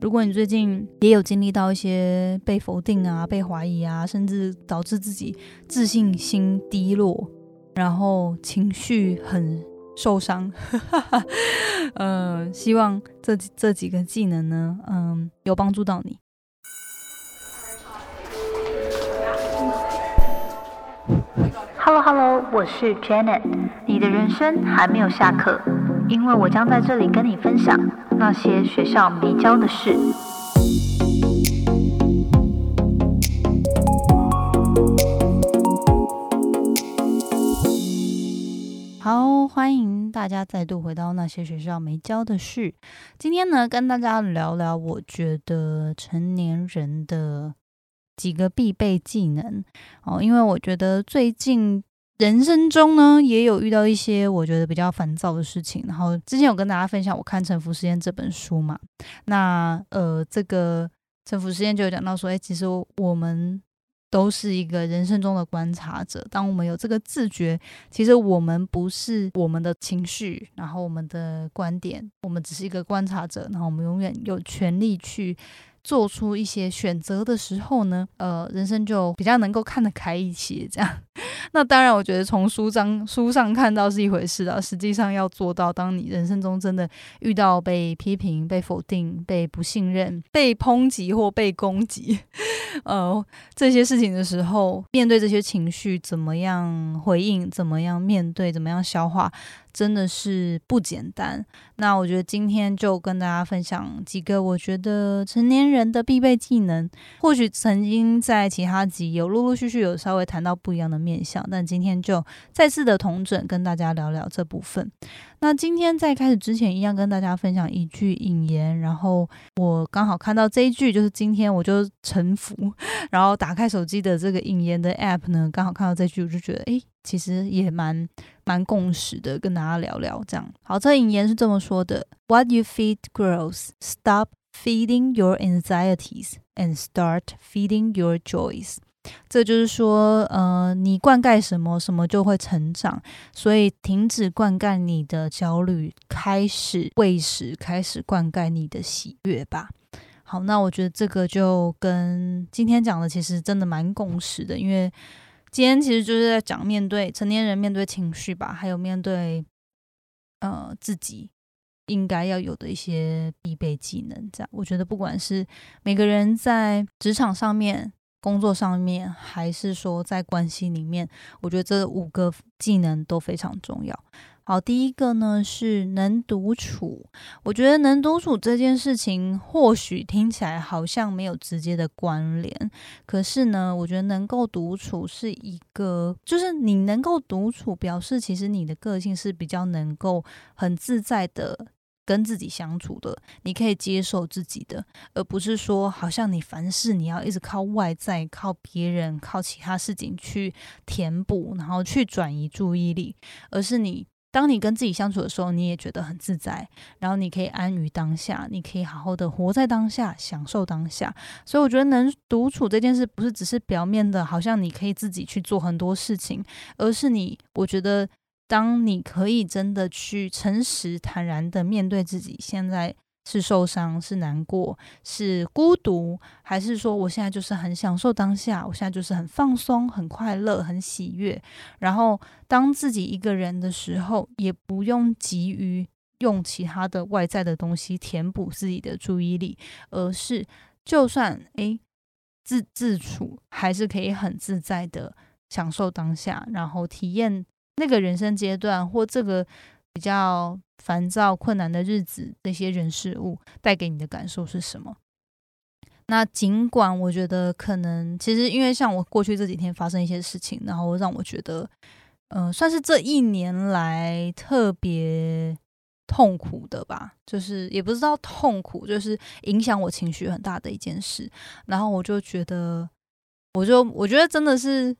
如果你最近也有经历到一些被否定啊、被怀疑啊，甚至导致自己自信心低落，然后情绪很受伤，呃，希望这这几个技能呢，嗯，有帮助到你。Hello Hello，我是 Janet，你的人生还没有下课，因为我将在这里跟你分享那些学校没教的事。好，欢迎大家再度回到那些学校没教的事。今天呢，跟大家聊聊我觉得成年人的。几个必备技能哦，因为我觉得最近人生中呢，也有遇到一些我觉得比较烦躁的事情。然后之前有跟大家分享我看《沉浮实验》这本书嘛，那呃，这个《沉浮实验》就有讲到说，哎，其实我们都是一个人生中的观察者。当我们有这个自觉，其实我们不是我们的情绪，然后我们的观点，我们只是一个观察者。然后我们永远有权利去。做出一些选择的时候呢，呃，人生就比较能够看得开一些。这样，那当然，我觉得从书章书上看到是一回事啊，实际上要做到，当你人生中真的遇到被批评、被否定、被不信任、被抨击或被攻击，呃，这些事情的时候，面对这些情绪，怎么样回应？怎么样面对？怎么样消化？真的是不简单。那我觉得今天就跟大家分享几个我觉得成年人的必备技能。或许曾经在其他集有陆陆续续有稍微谈到不一样的面向，但今天就再次的同整跟大家聊聊这部分。那今天在开始之前，一样跟大家分享一句引言。然后我刚好看到这一句，就是今天我就臣服，然后打开手机的这个引言的 app 呢，刚好看到这句，我就觉得诶，其实也蛮蛮共识的，跟大家聊聊这样。好，这引言是这么说的：What you feed grows. Stop feeding your anxieties and start feeding your joys. 这就是说，呃，你灌溉什么，什么就会成长。所以，停止灌溉你的焦虑，开始喂食，开始灌溉你的喜悦吧。好，那我觉得这个就跟今天讲的其实真的蛮共识的，因为今天其实就是在讲面对成年人面对情绪吧，还有面对呃自己应该要有的一些必备技能。这样，我觉得不管是每个人在职场上面。工作上面，还是说在关系里面，我觉得这五个技能都非常重要。好，第一个呢是能独处。我觉得能独处这件事情，或许听起来好像没有直接的关联，可是呢，我觉得能够独处是一个，就是你能够独处，表示其实你的个性是比较能够很自在的。跟自己相处的，你可以接受自己的，而不是说好像你凡事你要一直靠外在、靠别人、靠其他事情去填补，然后去转移注意力，而是你当你跟自己相处的时候，你也觉得很自在，然后你可以安于当下，你可以好好的活在当下，享受当下。所以我觉得能独处这件事，不是只是表面的，好像你可以自己去做很多事情，而是你，我觉得。当你可以真的去诚实坦然的面对自己，现在是受伤、是难过、是孤独，还是说我现在就是很享受当下，我现在就是很放松、很快乐、很喜悦。然后当自己一个人的时候，也不用急于用其他的外在的东西填补自己的注意力，而是就算诶自自处，还是可以很自在的享受当下，然后体验。那个人生阶段或这个比较烦躁困难的日子，那些人事物带给你的感受是什么？那尽管我觉得可能，其实因为像我过去这几天发生一些事情，然后让我觉得，嗯，算是这一年来特别痛苦的吧。就是也不知道痛苦，就是影响我情绪很大的一件事。然后我就觉得，我就我觉得真的是。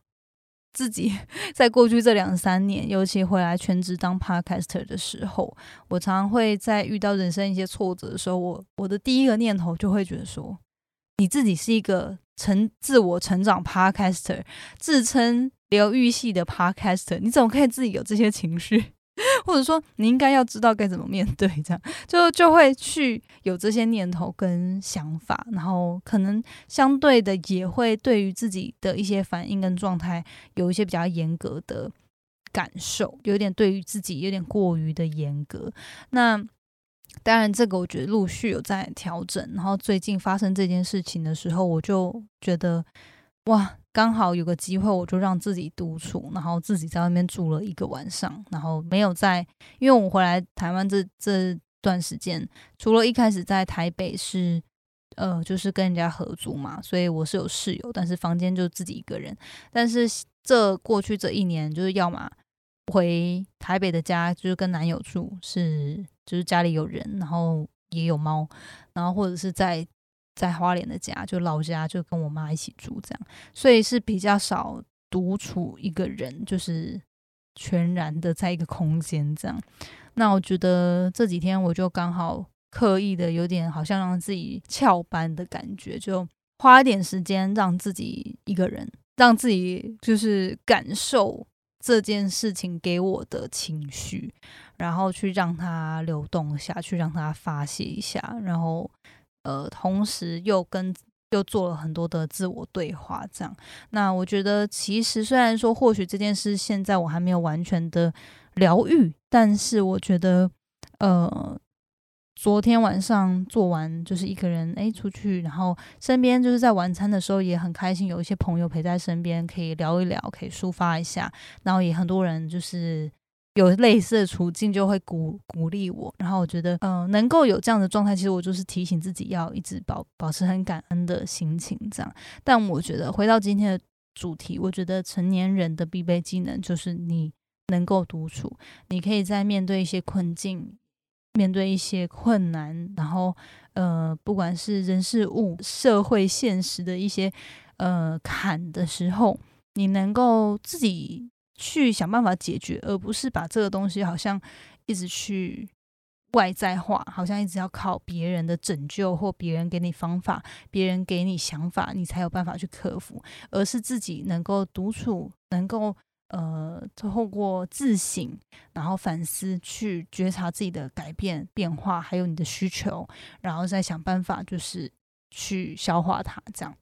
自己 在过去这两三年，尤其回来全职当 podcaster 的时候，我常常会在遇到人生一些挫折的时候，我我的第一个念头就会觉得说，你自己是一个成自我成长 podcaster，自称疗愈系的 podcaster，你怎么可以自己有这些情绪？或者说你应该要知道该怎么面对，这样就就会去有这些念头跟想法，然后可能相对的也会对于自己的一些反应跟状态有一些比较严格的感受，有点对于自己有点过于的严格。那当然，这个我觉得陆续有在调整。然后最近发生这件事情的时候，我就觉得哇。刚好有个机会，我就让自己独处，然后自己在外面住了一个晚上，然后没有在，因为我回来台湾这这段时间，除了一开始在台北是，呃，就是跟人家合租嘛，所以我是有室友，但是房间就自己一个人。但是这过去这一年，就是要么回台北的家，就是跟男友住，是就是家里有人，然后也有猫，然后或者是在。在花莲的家，就老家，就跟我妈一起住这样，所以是比较少独处一个人，就是全然的在一个空间这样。那我觉得这几天我就刚好刻意的有点好像让自己翘班的感觉，就花一点时间让自己一个人，让自己就是感受这件事情给我的情绪，然后去让它流动下去，让它发泄一下，然后。呃，同时又跟又做了很多的自我对话，这样。那我觉得，其实虽然说或许这件事现在我还没有完全的疗愈，但是我觉得，呃，昨天晚上做完就是一个人哎出去，然后身边就是在晚餐的时候也很开心，有一些朋友陪在身边，可以聊一聊，可以抒发一下，然后也很多人就是。有类似的处境就会鼓鼓励我，然后我觉得，嗯，能够有这样的状态，其实我就是提醒自己要一直保保持很感恩的心情，这样。但我觉得回到今天的主题，我觉得成年人的必备技能就是你能够独处，你可以在面对一些困境、面对一些困难，然后，呃，不管是人事物、社会现实的一些呃坎的时候，你能够自己。去想办法解决，而不是把这个东西好像一直去外在化，好像一直要靠别人的拯救或别人给你方法、别人给你想法，你才有办法去克服，而是自己能够独处，能够呃透过自省，然后反思，去觉察自己的改变、变化，还有你的需求，然后再想办法，就是去消化它，这样。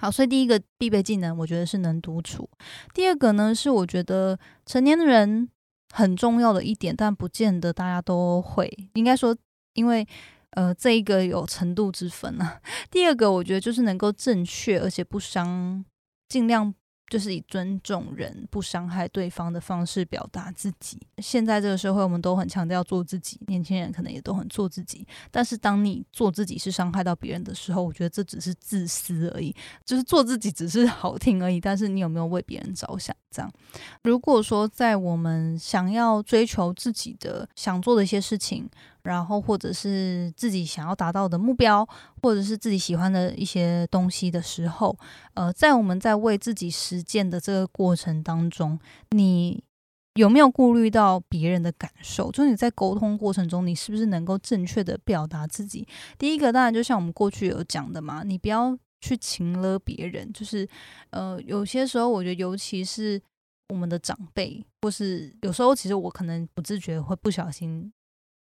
好，所以第一个必备技能，我觉得是能独处。第二个呢，是我觉得成年人很重要的一点，但不见得大家都会。应该说，因为呃，这一个有程度之分啊。第二个，我觉得就是能够正确而且不伤，尽量。就是以尊重人、不伤害对方的方式表达自己。现在这个社会，我们都很强调做自己，年轻人可能也都很做自己。但是，当你做自己是伤害到别人的时候，我觉得这只是自私而已。就是做自己只是好听而已，但是你有没有为别人着想？这样，如果说在我们想要追求自己的想做的一些事情。然后，或者是自己想要达到的目标，或者是自己喜欢的一些东西的时候，呃，在我们在为自己实践的这个过程当中，你有没有顾虑到别人的感受？就是你在沟通过程中，你是不是能够正确的表达自己？第一个当然就像我们过去有讲的嘛，你不要去情了别人。就是呃，有些时候我觉得，尤其是我们的长辈，或是有时候其实我可能不自觉会不小心。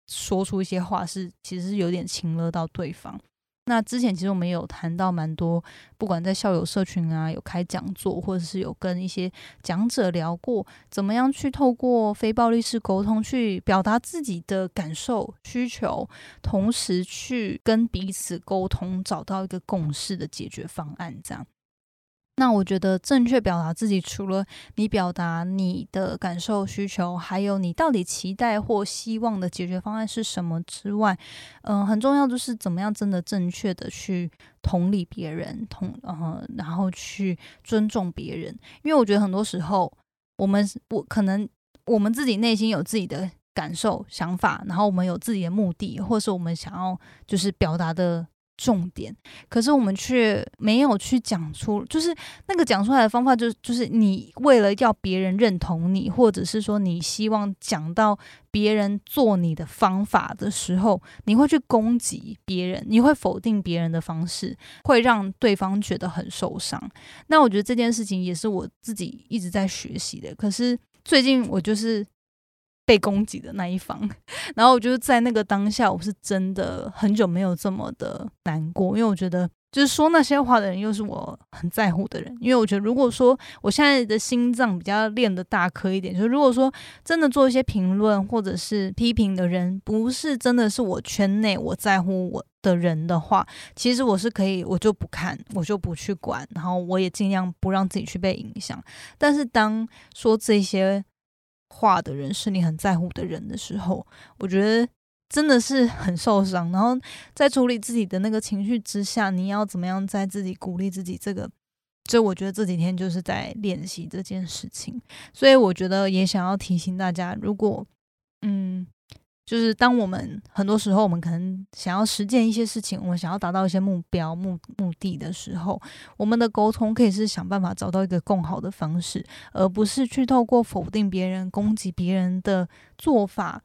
说出一些话是，其实是有点情了到对方。那之前其实我们有谈到蛮多，不管在校友社群啊，有开讲座，或者是有跟一些讲者聊过，怎么样去透过非暴力式沟通去表达自己的感受、需求，同时去跟彼此沟通，找到一个共识的解决方案，这样。那我觉得正确表达自己，除了你表达你的感受、需求，还有你到底期待或希望的解决方案是什么之外，嗯，很重要就是怎么样真的正确的去同理别人，同呃，然后去尊重别人。因为我觉得很多时候，我们我可能我们自己内心有自己的感受、想法，然后我们有自己的目的，或是我们想要就是表达的。重点，可是我们却没有去讲出，就是那个讲出来的方法，就是就是你为了要别人认同你，或者是说你希望讲到别人做你的方法的时候，你会去攻击别人，你会否定别人的方式，会让对方觉得很受伤。那我觉得这件事情也是我自己一直在学习的，可是最近我就是。被攻击的那一方。然后我就在那个当下，我是真的很久没有这么的难过，因为我觉得。就是说那些话的人，又是我很在乎的人。因为我觉得，如果说我现在的心脏比较练的大颗一点，就如果说真的做一些评论或者是批评的人，不是真的是我圈内我在乎我的人的话，其实我是可以，我就不看，我就不去管，然后我也尽量不让自己去被影响。但是当说这些话的人是你很在乎的人的时候，我觉得。真的是很受伤，然后在处理自己的那个情绪之下，你要怎么样在自己鼓励自己？这个，所以我觉得这几天就是在练习这件事情。所以我觉得也想要提醒大家，如果嗯，就是当我们很多时候我们可能想要实践一些事情，我们想要达到一些目标目目的的时候，我们的沟通可以是想办法找到一个更好的方式，而不是去透过否定别人、攻击别人的做法。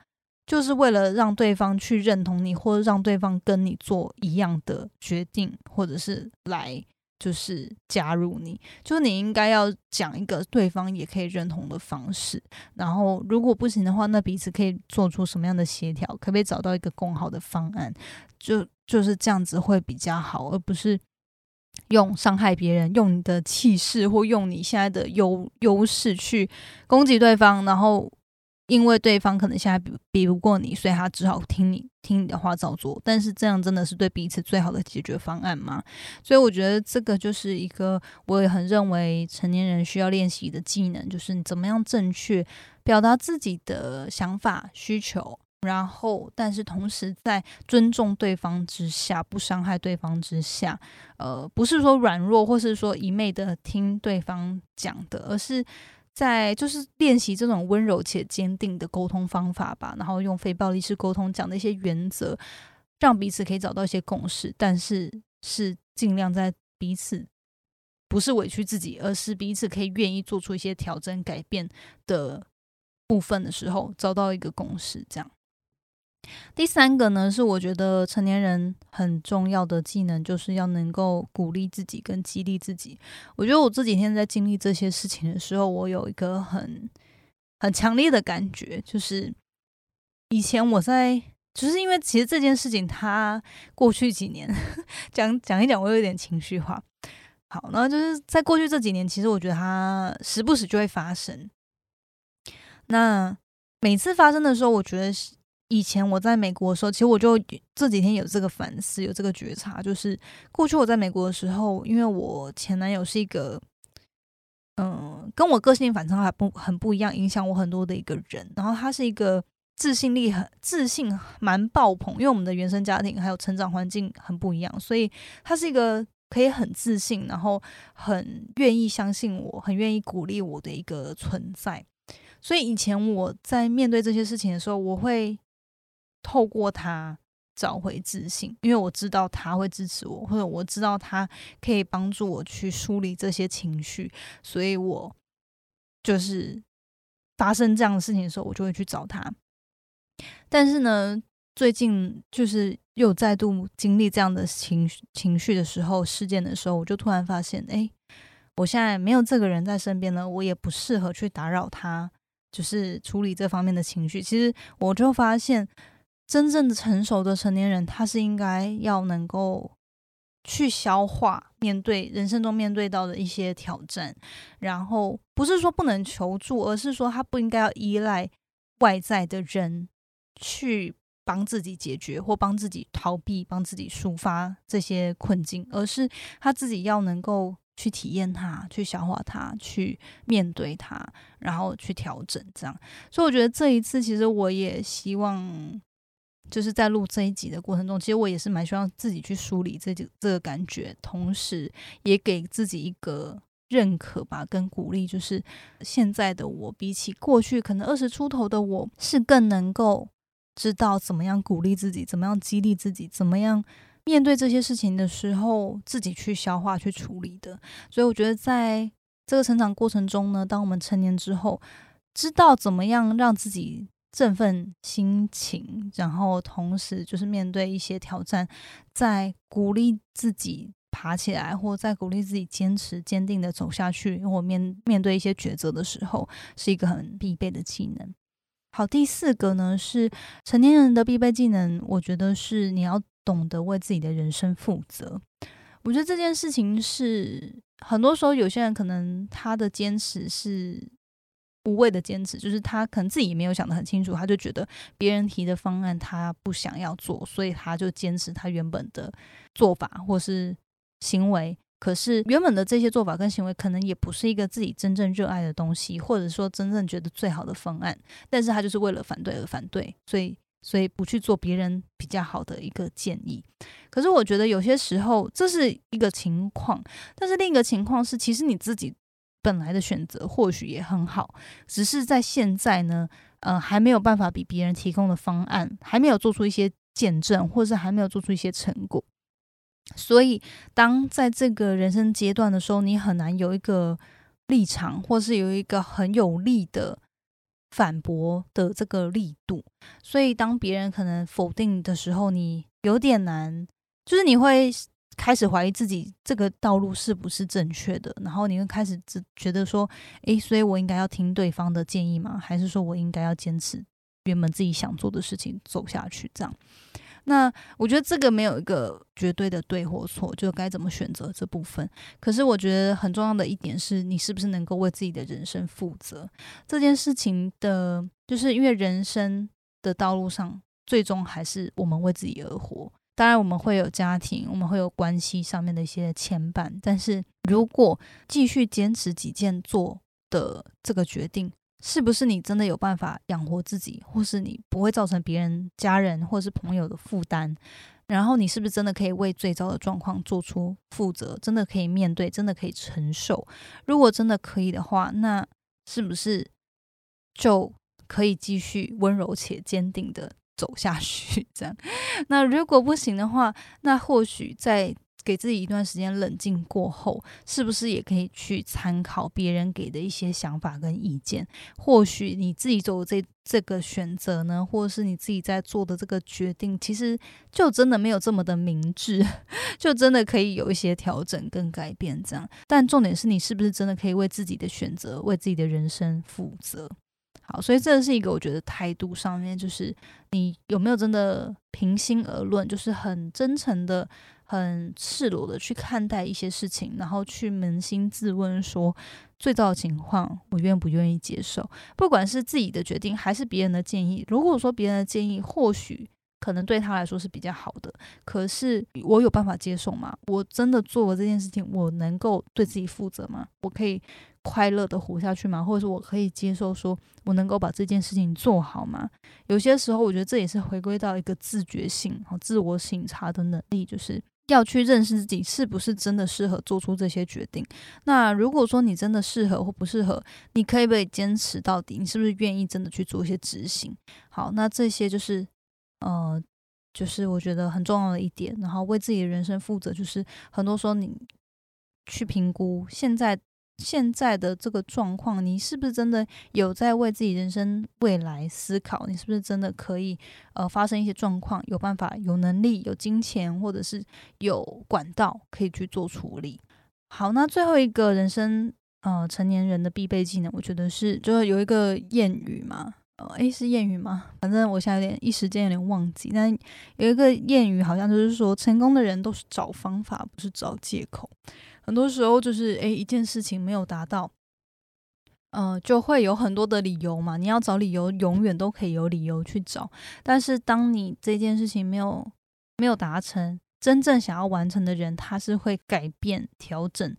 就是为了让对方去认同你，或者让对方跟你做一样的决定，或者是来就是加入你。就是你应该要讲一个对方也可以认同的方式。然后如果不行的话，那彼此可以做出什么样的协调？可不可以找到一个更好的方案？就就是这样子会比较好，而不是用伤害别人、用你的气势或用你现在的优优势去攻击对方，然后。因为对方可能现在比比不过你，所以他只好听你听你的话照做。但是这样真的是对彼此最好的解决方案吗？所以我觉得这个就是一个我也很认为成年人需要练习的技能，就是你怎么样正确表达自己的想法需求，然后但是同时在尊重对方之下，不伤害对方之下，呃，不是说软弱或是说一昧的听对方讲的，而是。在就是练习这种温柔且坚定的沟通方法吧，然后用非暴力式沟通讲的一些原则，让彼此可以找到一些共识，但是是尽量在彼此不是委屈自己，而是彼此可以愿意做出一些调整改变的部分的时候，找到一个共识，这样。第三个呢，是我觉得成年人很重要的技能，就是要能够鼓励自己跟激励自己。我觉得我这几天在经历这些事情的时候，我有一个很很强烈的感觉，就是以前我在，就是因为其实这件事情，它过去几年讲讲一讲，我有点情绪化。好，那就是在过去这几年，其实我觉得它时不时就会发生。那每次发生的时候，我觉得是。以前我在美国的时候，其实我就这几天有这个反思，有这个觉察，就是过去我在美国的时候，因为我前男友是一个，嗯，跟我个性反差还不很不一样，影响我很多的一个人。然后他是一个自信力很自信蛮爆棚，因为我们的原生家庭还有成长环境很不一样，所以他是一个可以很自信，然后很愿意相信我，很愿意鼓励我的一个存在。所以以前我在面对这些事情的时候，我会。透过他找回自信，因为我知道他会支持我，或者我知道他可以帮助我去梳理这些情绪，所以我就是发生这样的事情的时候，我就会去找他。但是呢，最近就是又再度经历这样的情绪情绪的时候，事件的时候，我就突然发现，哎，我现在没有这个人在身边了，我也不适合去打扰他，就是处理这方面的情绪。其实我就发现。真正的成熟的成年人，他是应该要能够去消化面对人生中面对到的一些挑战，然后不是说不能求助，而是说他不应该要依赖外在的人去帮自己解决或帮自己逃避、帮自己抒发这些困境，而是他自己要能够去体验它、去消化它、去面对它，然后去调整。这样，所以我觉得这一次，其实我也希望。就是在录这一集的过程中，其实我也是蛮希望自己去梳理这这个感觉，同时也给自己一个认可吧，跟鼓励。就是现在的我，比起过去可能二十出头的我，是更能够知道怎么样鼓励自己，怎么样激励自己，怎么样面对这些事情的时候，自己去消化、去处理的。所以我觉得，在这个成长过程中呢，当我们成年之后，知道怎么样让自己。振奋心情，然后同时就是面对一些挑战，在鼓励自己爬起来，或在鼓励自己坚持坚定的走下去，或面面对一些抉择的时候，是一个很必备的技能。好，第四个呢是成年人的必备技能，我觉得是你要懂得为自己的人生负责。我觉得这件事情是很多时候有些人可能他的坚持是无谓的坚持，就是他可能自己也没有想得很清楚，他就觉得别人提的方案他不想要做，所以他就坚持他原本的做法或是行为。可是原本的这些做法跟行为，可能也不是一个自己真正热爱的东西，或者说真正觉得最好的方案。但是他就是为了反对而反对，所以所以不去做别人比较好的一个建议。可是我觉得有些时候这是一个情况，但是另一个情况是，其实你自己本来的选择或许也很好，只是在现在呢，呃，还没有办法比别人提供的方案还没有做出一些见证，或是还没有做出一些成果。所以，当在这个人生阶段的时候，你很难有一个立场，或是有一个很有力的反驳的这个力度。所以，当别人可能否定的时候，你有点难，就是你会开始怀疑自己这个道路是不是正确的，然后你会开始只觉得说：“诶，所以我应该要听对方的建议吗？还是说我应该要坚持原本自己想做的事情走下去？”这样。那我觉得这个没有一个绝对的对或错，就该怎么选择这部分。可是我觉得很重要的一点是你是不是能够为自己的人生负责这件事情的，就是因为人生的道路上，最终还是我们为自己而活。当然我们会有家庭，我们会有关系上面的一些牵绊，但是如果继续坚持己见做的这个决定。是不是你真的有办法养活自己，或是你不会造成别人、家人或是朋友的负担？然后你是不是真的可以为最糟的状况做出负责？真的可以面对，真的可以承受？如果真的可以的话，那是不是就可以继续温柔且坚定的走下去？这样？那如果不行的话，那或许在。给自己一段时间冷静过后，是不是也可以去参考别人给的一些想法跟意见？或许你自己做这这个选择呢，或者是你自己在做的这个决定，其实就真的没有这么的明智，就真的可以有一些调整跟改变这样。但重点是你是不是真的可以为自己的选择、为自己的人生负责？好，所以这是一个我觉得态度上面，就是你有没有真的平心而论，就是很真诚的。很赤裸的去看待一些事情，然后去扪心自问，说最糟的情况我愿不愿意接受？不管是自己的决定还是别人的建议，如果说别人的建议或许可能对他来说是比较好的，可是我有办法接受吗？我真的做了这件事情，我能够对自己负责吗？我可以快乐的活下去吗？或者说我可以接受，说我能够把这件事情做好吗？有些时候，我觉得这也是回归到一个自觉性和自我省察的能力，就是。要去认识自己是不是真的适合做出这些决定。那如果说你真的适合或不适合，你可以不可以坚持到底？你是不是愿意真的去做一些执行？好，那这些就是呃，就是我觉得很重要的一点。然后为自己的人生负责，就是很多时候你去评估现在。现在的这个状况，你是不是真的有在为自己人生未来思考？你是不是真的可以呃发生一些状况，有办法、有能力、有金钱，或者是有管道可以去做处理？好，那最后一个人生呃成年人的必备技能，我觉得是就是有一个谚语嘛，诶，是谚语吗？反正我现在有点一时间有点忘记。但有一个谚语好像就是说，成功的人都是找方法，不是找借口。很多时候就是，诶，一件事情没有达到，嗯，就会有很多的理由嘛。你要找理由，永远都可以有理由去找。但是，当你这件事情没有没有达成，真正想要完成的人，他是会改变、调整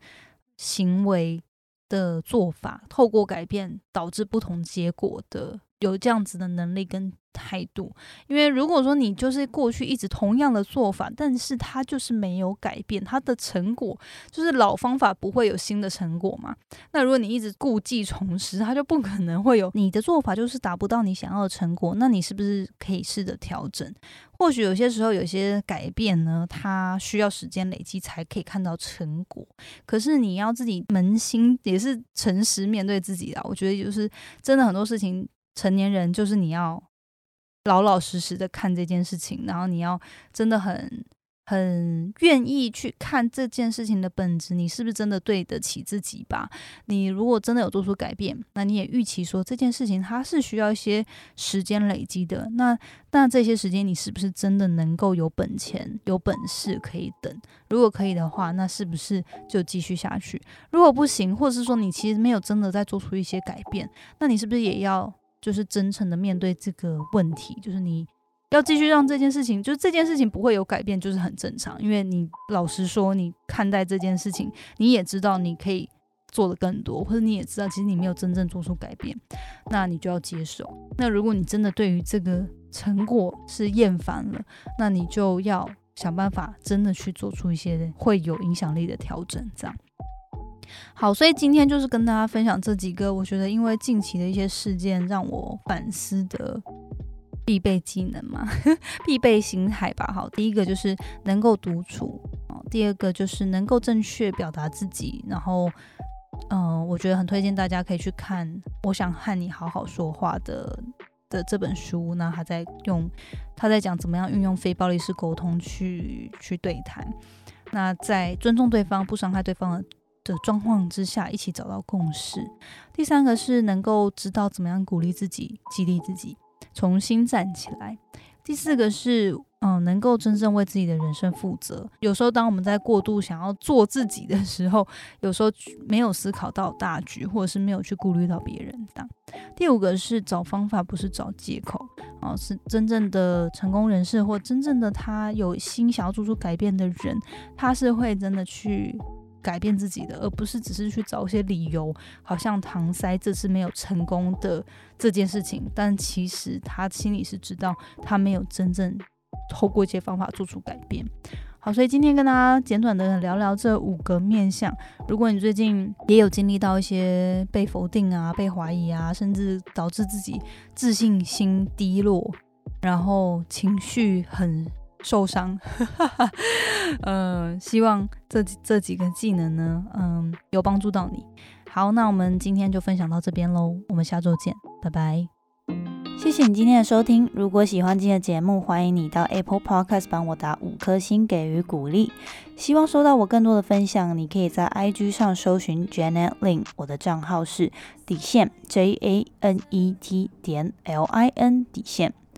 行为的做法，透过改变导致不同结果的，有这样子的能力跟。态度，因为如果说你就是过去一直同样的做法，但是它就是没有改变，它的成果就是老方法不会有新的成果嘛。那如果你一直故技重施，它就不可能会有你的做法就是达不到你想要的成果。那你是不是可以试着调整？或许有些时候有些改变呢，它需要时间累积才可以看到成果。可是你要自己扪心也是诚实面对自己的，我觉得就是真的很多事情，成年人就是你要。老老实实的看这件事情，然后你要真的很很愿意去看这件事情的本质，你是不是真的对得起自己吧？你如果真的有做出改变，那你也预期说这件事情它是需要一些时间累积的。那那这些时间你是不是真的能够有本钱、有本事可以等？如果可以的话，那是不是就继续下去？如果不行，或者是说你其实没有真的在做出一些改变，那你是不是也要就是真诚的面对这个问题？就是你。要继续让这件事情，就是这件事情不会有改变，就是很正常。因为你老实说，你看待这件事情，你也知道你可以做的更多，或者你也知道其实你没有真正做出改变，那你就要接受。那如果你真的对于这个成果是厌烦了，那你就要想办法真的去做出一些会有影响力的调整。这样好，所以今天就是跟大家分享这几个，我觉得因为近期的一些事件让我反思的。必备技能嘛，必备心态吧。好，第一个就是能够独处，第二个就是能够正确表达自己。然后，嗯，我觉得很推荐大家可以去看《我想和你好好说话》的的这本书。那他在用，他在讲怎么样运用非暴力式沟通去去对谈。那在尊重对方、不伤害对方的的状况之下，一起找到共识。第三个是能够知道怎么样鼓励自己、激励自己。重新站起来。第四个是，嗯，能够真正为自己的人生负责。有时候，当我们在过度想要做自己的时候，有时候没有思考到大局，或者是没有去顾虑到别人。这样。第五个是找方法，不是找借口。哦，是真正的成功人士，或真正的他有心想要做出改变的人，他是会真的去。改变自己的，而不是只是去找一些理由，好像搪塞这次没有成功的这件事情。但其实他心里是知道，他没有真正透过一些方法做出改变。好，所以今天跟大家简短的聊聊这五个面相。如果你最近也有经历到一些被否定啊、被怀疑啊，甚至导致自己自信心低落，然后情绪很。受伤，嗯，希望这这几个技能呢，嗯，有帮助到你。好，那我们今天就分享到这边喽，我们下周见，拜拜。谢谢你今天的收听，如果喜欢今天的节目，欢迎你到 Apple Podcast 帮我打五颗星给予鼓励。希望收到我更多的分享，你可以在 IG 上搜寻 Janet Lin，我的账号是底线 J A N E T 点 L I N 底线。